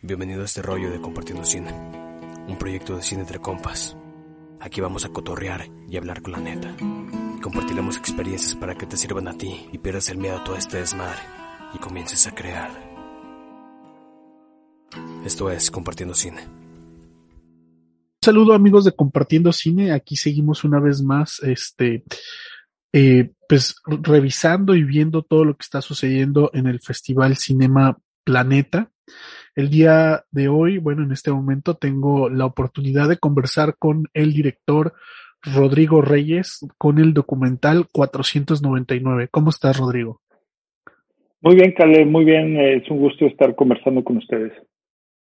Bienvenido a este rollo de Compartiendo Cine, un proyecto de cine entre compas. Aquí vamos a cotorrear y hablar con la neta. Compartiremos experiencias para que te sirvan a ti y pierdas el miedo a todo este desmadre y comiences a crear. Esto es Compartiendo Cine. Saludo amigos de Compartiendo Cine, aquí seguimos una vez más, este, eh, pues revisando y viendo todo lo que está sucediendo en el Festival Cinema Planeta. El día de hoy, bueno, en este momento tengo la oportunidad de conversar con el director Rodrigo Reyes con el documental 499. ¿Cómo estás, Rodrigo? Muy bien, Cale, muy bien. Es un gusto estar conversando con ustedes.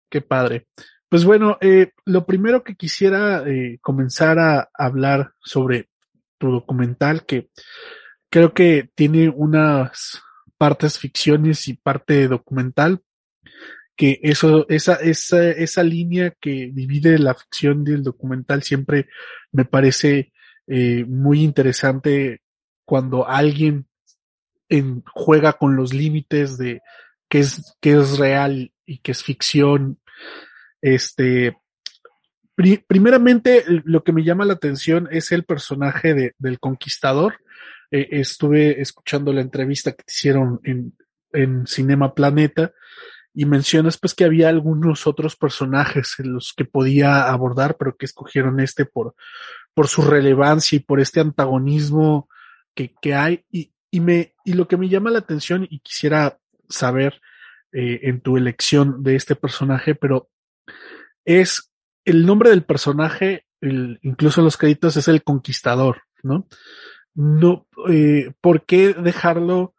Qué padre. Pues bueno, eh, lo primero que quisiera eh, comenzar a hablar sobre tu documental, que creo que tiene unas partes ficciones y parte documental, que eso, esa, esa, esa línea que divide la ficción del documental siempre me parece eh, muy interesante cuando alguien en, juega con los límites de qué es, qué es real y qué es ficción. Este, pri, primeramente, lo que me llama la atención es el personaje de, del conquistador. Eh, estuve escuchando la entrevista que hicieron en, en Cinema Planeta y mencionas pues que había algunos otros personajes en los que podía abordar, pero que escogieron este por, por su relevancia y por este antagonismo que, que hay. Y, y, me, y lo que me llama la atención y quisiera saber eh, en tu elección de este personaje, pero es el nombre del personaje, el, incluso en los créditos, es el conquistador, ¿no? No, eh, ¿por qué dejarlo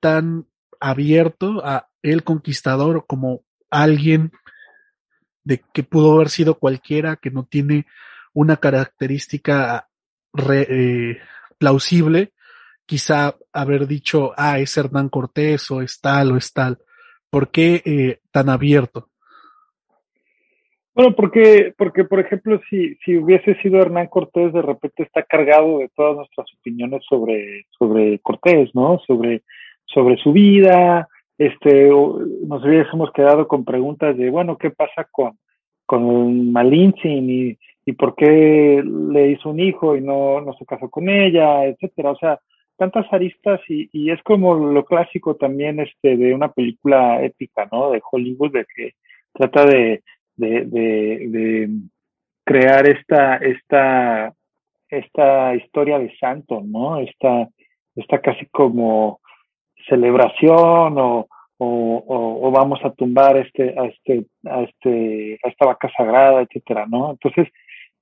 tan abierto a el conquistador como alguien de que pudo haber sido cualquiera, que no tiene una característica re, eh, plausible, quizá haber dicho, ah, es Hernán Cortés o es tal o es tal. ¿Por qué eh, tan abierto? Bueno, porque, porque por ejemplo, si, si hubiese sido Hernán Cortés, de repente está cargado de todas nuestras opiniones sobre, sobre Cortés, ¿no? Sobre, sobre su vida, este, nos hubiésemos quedado con preguntas de, bueno, ¿qué pasa con, con y, y por qué le hizo un hijo y no, no se casó con ella, etcétera? O sea, tantas aristas y, y es como lo clásico también este de una película épica, ¿no? De Hollywood, de que trata de, de, de, de crear esta, esta, esta historia de santo, ¿no? Esta, esta casi como celebración o, o, o, vamos a tumbar este, a este, a este, a esta vaca sagrada, etcétera, ¿no? Entonces,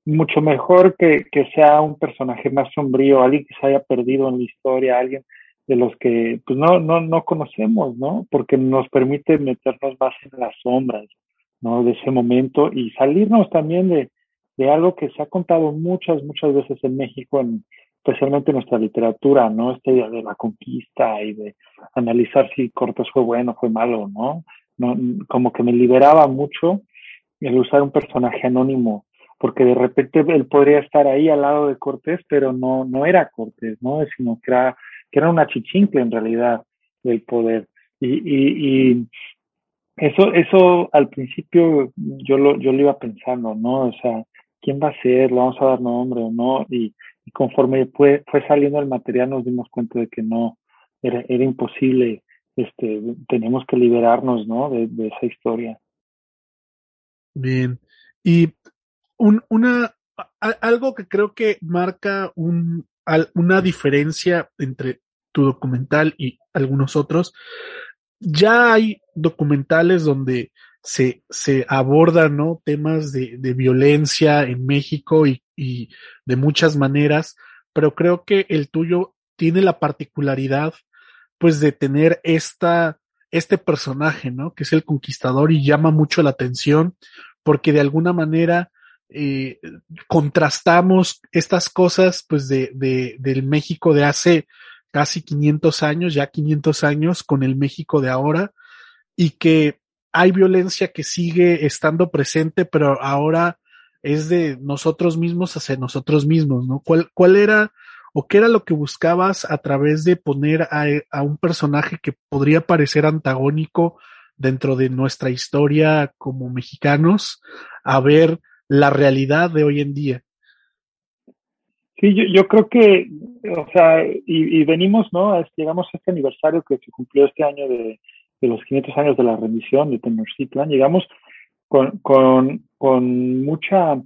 mucho mejor que, que sea un personaje más sombrío, alguien que se haya perdido en la historia, alguien de los que pues no, no, no conocemos, ¿no? Porque nos permite meternos más en las sombras, ¿no? De ese momento y salirnos también de, de algo que se ha contado muchas, muchas veces en México, en, especialmente en nuestra literatura, ¿no? Esta idea de la conquista y de analizar si Cortés fue bueno, fue malo, ¿no? no como que me liberaba mucho el usar un personaje anónimo, porque de repente él podría estar ahí al lado de Cortés, pero no, no era Cortés, ¿no? Sino que era, que era una chichincle en realidad del poder. Y, y, y eso, eso al principio yo lo, yo lo iba pensando, ¿no? O sea, ¿quién va a ser? ¿Le vamos a dar nombre o no? Y, y conforme fue, fue saliendo el material nos dimos cuenta de que no, era, era imposible, este, tenemos que liberarnos, ¿no? De, de esa historia. Bien. Y un, una, algo que creo que marca un, una diferencia entre tu documental y algunos otros, ya hay documentales donde se, se abordan ¿no? temas de, de violencia en México y, y de muchas maneras, pero creo que el tuyo tiene la particularidad pues de tener esta, este personaje, ¿no? Que es el conquistador y llama mucho la atención porque de alguna manera eh, contrastamos estas cosas pues de, de, del México de hace casi 500 años, ya 500 años con el México de ahora y que hay violencia que sigue estando presente, pero ahora es de nosotros mismos hacia nosotros mismos, ¿no? ¿Cuál, cuál era o qué era lo que buscabas a través de poner a, un personaje que podría parecer antagónico dentro de nuestra historia como mexicanos a ver la realidad de hoy en día. Sí, yo, yo creo que, o sea, y, y venimos, ¿no? Llegamos a este aniversario que se cumplió este año de, de los 500 años de la rendición de Tenochtitlan, llegamos con, con, con mucha,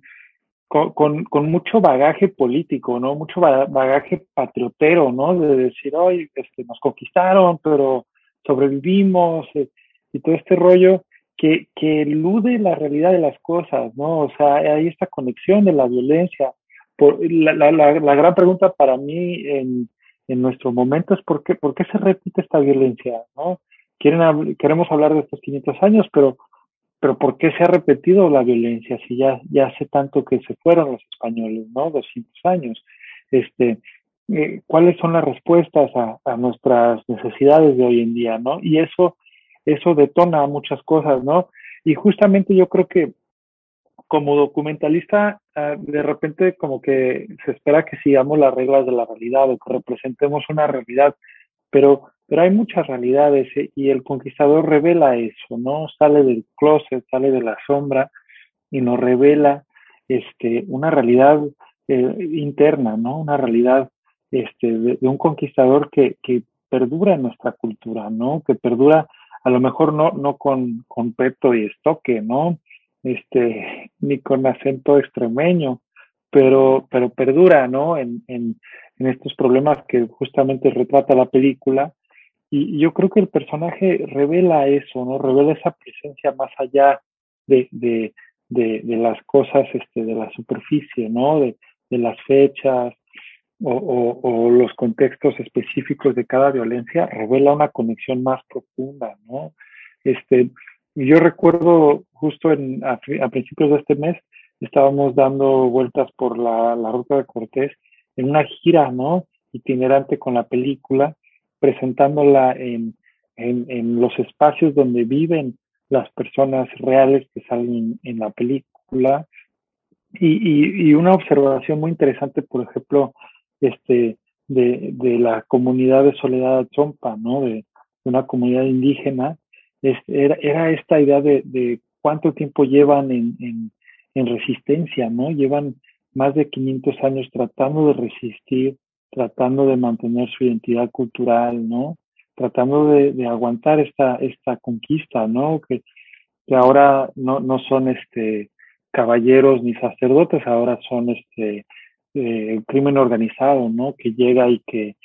con, con, mucho bagaje político, ¿no? Mucho bagaje patriotero, ¿no? De decir, hoy este, nos conquistaron, pero sobrevivimos, eh, y todo este rollo que, que elude la realidad de las cosas, ¿no? O sea, hay esta conexión de la violencia. La, la, la gran pregunta para mí en, en nuestro momento es por qué, por qué se repite esta violencia, ¿no? Quieren, queremos hablar de estos 500 años, pero, ¿por qué se ha repetido la violencia si ya, hace tanto que se fueron los españoles, ¿no? 200 años. Este, eh, ¿Cuáles son las respuestas a, nuestras necesidades de hoy en día, ¿no? Y eso, eso detona muchas cosas, ¿no? Y justamente yo creo que como documentalista, uh, de repente como que se espera que sigamos las reglas de la realidad o que representemos una realidad, pero pero hay muchas realidades eh, y el conquistador revela eso, ¿no? Sale del closet, sale de la sombra y nos revela este, una realidad eh, interna, ¿no? Una realidad este, de, de un conquistador que, que, perdura en nuestra cultura, ¿no? Que perdura, a lo mejor no, no con, con peto y estoque, ¿no? Este, ni con acento extremeño, pero, pero perdura, ¿no? En, en, en estos problemas que justamente retrata la película y yo creo que el personaje revela eso, ¿no? Revela esa presencia más allá de, de, de, de las cosas, este, de la superficie, ¿no? De, de las fechas o, o, o, los contextos específicos de cada violencia, revela una conexión más profunda, ¿no? Este, yo recuerdo justo en, a, a principios de este mes, estábamos dando vueltas por la, la ruta de Cortés en una gira, ¿no? Itinerante con la película presentándola en, en, los espacios donde viven las personas reales que salen en la película. Y, y, una observación muy interesante, por ejemplo, este, de, de la comunidad de Soledad Chompa, ¿no? De, una comunidad indígena, es, era, esta idea de, de cuánto tiempo llevan en, en, en, resistencia, ¿no? Llevan más de 500 años tratando de resistir tratando de mantener su identidad cultural, ¿no? Tratando de, aguantar esta, esta conquista, ¿no? Que, ahora no, no son este caballeros ni sacerdotes, ahora son este eh, crimen organizado, ¿no? Que llega y que,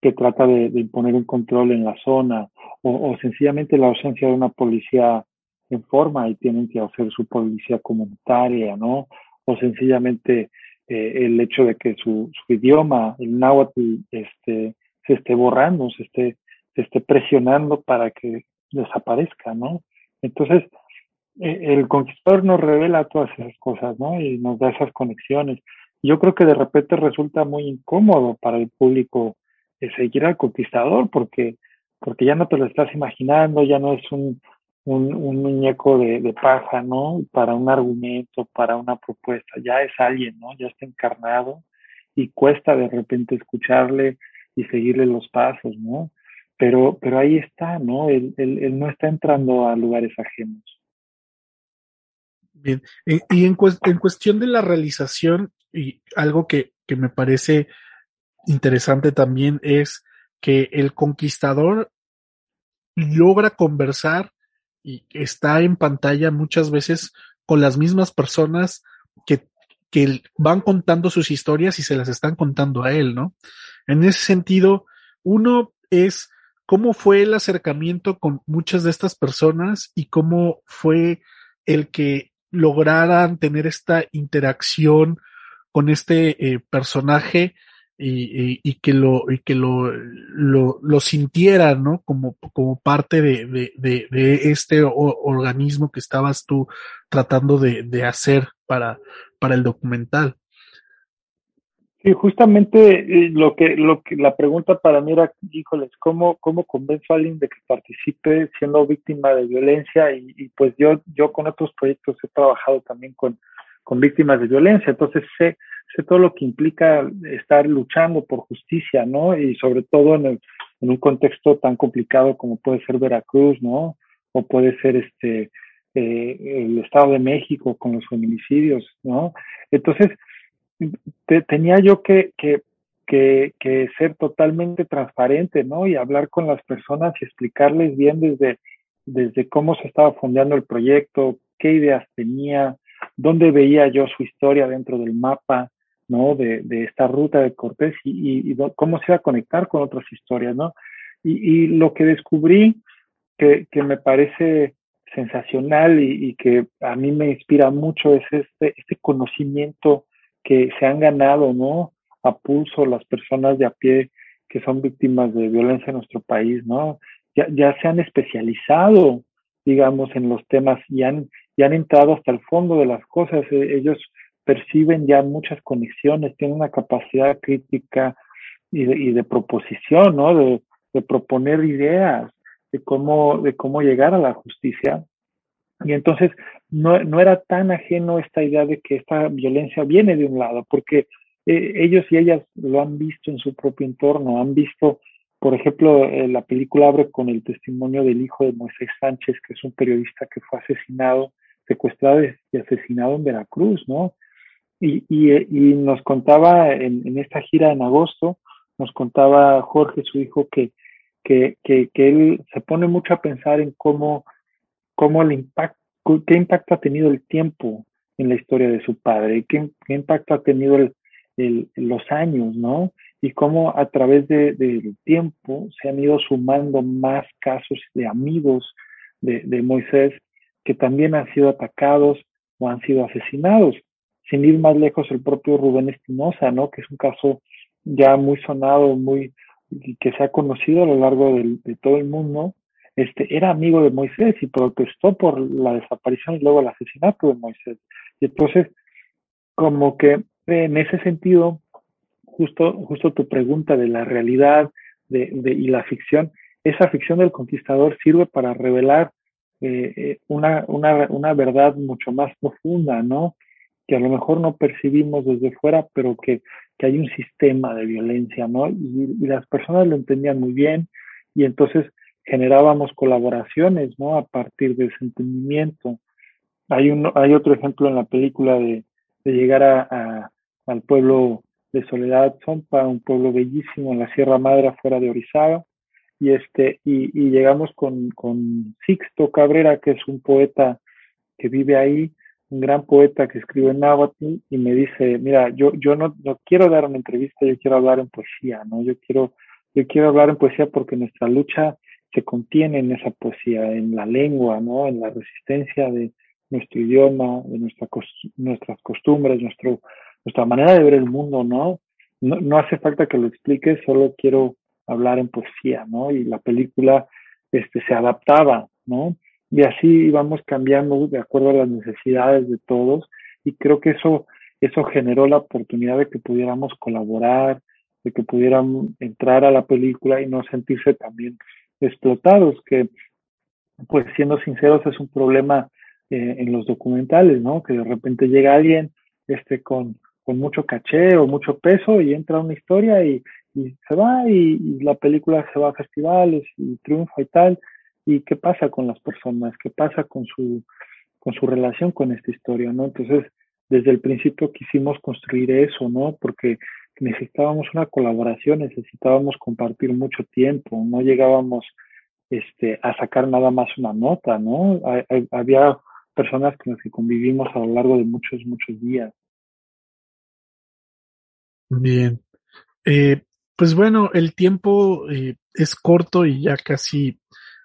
que trata de, de imponer un control en la zona, o, o, sencillamente la ausencia de una policía en forma y tienen que hacer su policía comunitaria, ¿no? O sencillamente eh, el hecho de que su, su, idioma, el náhuatl, este, se esté borrando, se esté, se esté presionando para que desaparezca, ¿no? Entonces, eh, el conquistador nos revela todas esas cosas, ¿no? Y nos da esas conexiones. Yo creo que de repente resulta muy incómodo para el público eh, seguir al conquistador porque, porque ya no te lo estás imaginando, ya no es un, un, un muñeco de, de, paja, ¿no? Para un argumento, para una propuesta, ya es alguien, ¿no? Ya está encarnado y cuesta de repente escucharle y seguirle los pasos, ¿no? Pero, pero ahí está, ¿no? Él, él, él no está entrando a lugares ajenos. Bien, y en, en cuestión de la realización, y algo que, que me parece interesante también es que el conquistador logra conversar y está en pantalla muchas veces con las mismas personas que, que van contando sus historias y se las están contando a él, ¿no? En ese sentido, uno es cómo fue el acercamiento con muchas de estas personas y cómo fue el que lograran tener esta interacción con este eh, personaje y, y, que lo y que lo, lo, lo sintiera no como, como parte de, de, de, de este o, organismo que estabas tú tratando de, de hacer para, para el documental. Sí justamente eh, lo que lo que la pregunta para mí era híjoles cómo cómo convenzo a alguien de que participe siendo víctima de violencia y, y pues yo yo con otros proyectos he trabajado también con con víctimas de violencia entonces sé sé todo lo que implica estar luchando por justicia, ¿no? Y sobre todo en, el, en un contexto tan complicado como puede ser Veracruz, ¿no? O, puede ser este eh, el Estado de México con los feminicidios, ¿no? Entonces, tenía yo que, que, que, que, ser totalmente transparente, ¿no? Y hablar con las personas y explicarles bien desde, desde cómo se estaba fondeando el proyecto, qué ideas tenía, dónde veía yo su historia dentro del mapa, ¿no? De, de esta ruta de Cortés y, cómo se iba a conectar con otras historias, ¿no? Y, lo que descubrí que, que me parece sensacional y, y, que a mí me inspira mucho es este, este conocimiento que se han ganado, ¿no? A pulso las personas de a pie que son víctimas de violencia en nuestro país, ¿no? Ya, ya se han especializado, digamos, en los temas y han, y han entrado hasta el fondo de las cosas. E, ellos perciben ya muchas conexiones, tienen una capacidad crítica y de, y de proposición, ¿no? De, de, proponer ideas de cómo, de cómo llegar a la justicia. Y entonces no, no era tan ajeno esta idea de que esta violencia viene de un lado, porque eh, ellos y ellas lo han visto en su propio entorno, han visto, por ejemplo, eh, la película abre con el testimonio del hijo de Moisés Sánchez, que es un periodista que fue asesinado, secuestrado y asesinado en Veracruz, ¿no? Y, y, y nos contaba en, en, esta gira en agosto, nos contaba Jorge, su hijo, que, que, que, él se pone mucho a pensar en cómo, cómo el impacto, qué impacto ha tenido el tiempo en la historia de su padre, qué, qué impacto ha tenido el, el, los años, ¿no? Y cómo a través del de, tiempo se han ido sumando más casos de amigos de, de Moisés que también han sido atacados o han sido asesinados sin ir más lejos, el propio Rubén Espinosa, ¿no? Que es un caso ya muy sonado, muy que se ha conocido a lo largo del, de todo el mundo, este, era amigo de Moisés y protestó por la desaparición y luego el asesinato de Moisés. Y entonces, como que en ese sentido, justo, justo tu pregunta de la realidad de, de, y la ficción, esa ficción del conquistador sirve para revelar eh, una, una, una verdad mucho más profunda, ¿no? que a lo mejor no percibimos desde fuera, pero que, que hay un sistema de violencia, ¿no? Y, las personas lo entendían muy bien y entonces generábamos colaboraciones, ¿no? A partir de ese entendimiento. Hay, un, hay otro ejemplo en la película de, de llegar a, a, al pueblo de Soledad Zompa, un pueblo bellísimo en la Sierra Madre, fuera de Orizaba, y, este, y, y llegamos con, con Sixto Cabrera, que es un poeta que vive ahí, un gran poeta que escribe en náhuatl y me dice, mira, yo, yo no, no quiero dar una entrevista, yo quiero hablar en poesía, ¿no? Yo quiero, yo quiero hablar en poesía porque nuestra lucha se contiene en esa poesía, en la lengua, ¿no? En la resistencia de nuestro idioma, de nuestra, nuestras costumbres, nuestro, nuestra manera de ver el mundo, ¿no? ¿no? No hace falta que lo explique, solo quiero hablar en poesía, ¿no? Y la película este, se adaptaba, ¿no? y así íbamos cambiando de acuerdo a las necesidades de todos y creo que eso eso generó la oportunidad de que pudiéramos colaborar, de que pudieran entrar a la película y no sentirse también explotados, que pues siendo sinceros es un problema eh, en los documentales, ¿no? Que de repente llega alguien este con, con mucho caché o mucho peso y entra una historia y, y se va y, la película se va a festivales y triunfa y tal y qué pasa con las personas, qué pasa con su, con su relación con esta historia, ¿no? Entonces, desde el principio quisimos construir eso, ¿no? Porque necesitábamos una colaboración, necesitábamos compartir mucho tiempo, no llegábamos este, a sacar nada más una nota, ¿no? Había personas con las que convivimos a lo largo de muchos, muchos días. Bien. Eh, pues bueno, el tiempo eh, es corto y ya casi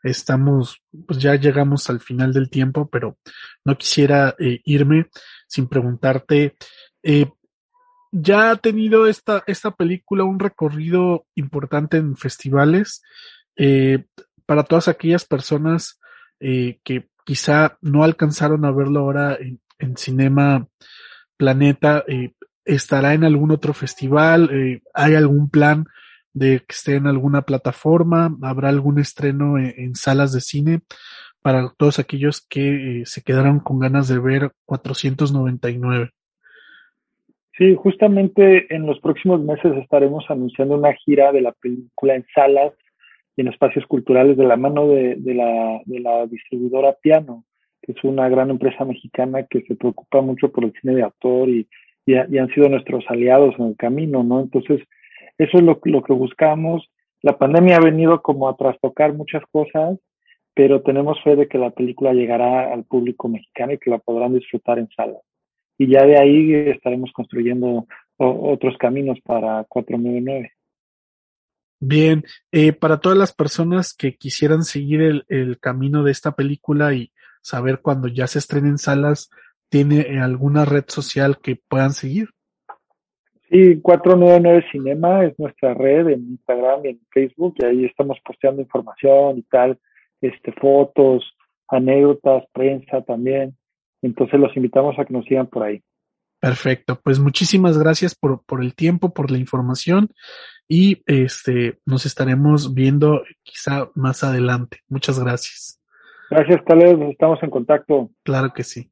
estamos, pues ya llegamos al final del tiempo, pero no quisiera eh, irme sin preguntarte, eh, ya ha tenido esta, esta película un recorrido importante en festivales, eh, para todas aquellas personas que quizá no alcanzaron a verlo ahora en, en Cinema Planeta, estará en algún otro festival, eh, hay algún plan de que esté en alguna plataforma, habrá algún estreno en, en salas de cine para todos aquellos que eh, se quedaron con ganas de ver 499. Sí, justamente en los próximos meses estaremos anunciando una gira de la película en salas y en espacios culturales de la mano de, de, la, de la distribuidora Piano, que es una gran empresa mexicana que se preocupa mucho por el cine de autor y, y, han sido nuestros aliados en el camino, ¿no? Entonces, eso es lo, lo que buscamos. La pandemia ha venido como a trastocar muchas cosas, pero tenemos fe de que la película llegará al público mexicano y que la podrán disfrutar en salas. Y ya de ahí estaremos construyendo otros caminos para 499. Bien, eh, para todas las personas que quisieran seguir el, el, camino de esta película y saber cuando ya se estrenen salas, ¿tiene alguna red social que puedan seguir? Sí, 499 Cinema es nuestra red en Instagram y en Facebook y ahí estamos posteando información y tal, este, fotos, anécdotas, prensa también. Entonces los invitamos a que nos sigan por ahí. Perfecto, pues muchísimas gracias por, por el tiempo, por la información y este nos estaremos viendo quizá más adelante. Muchas gracias. Gracias, tal vez estamos en contacto. Claro que sí.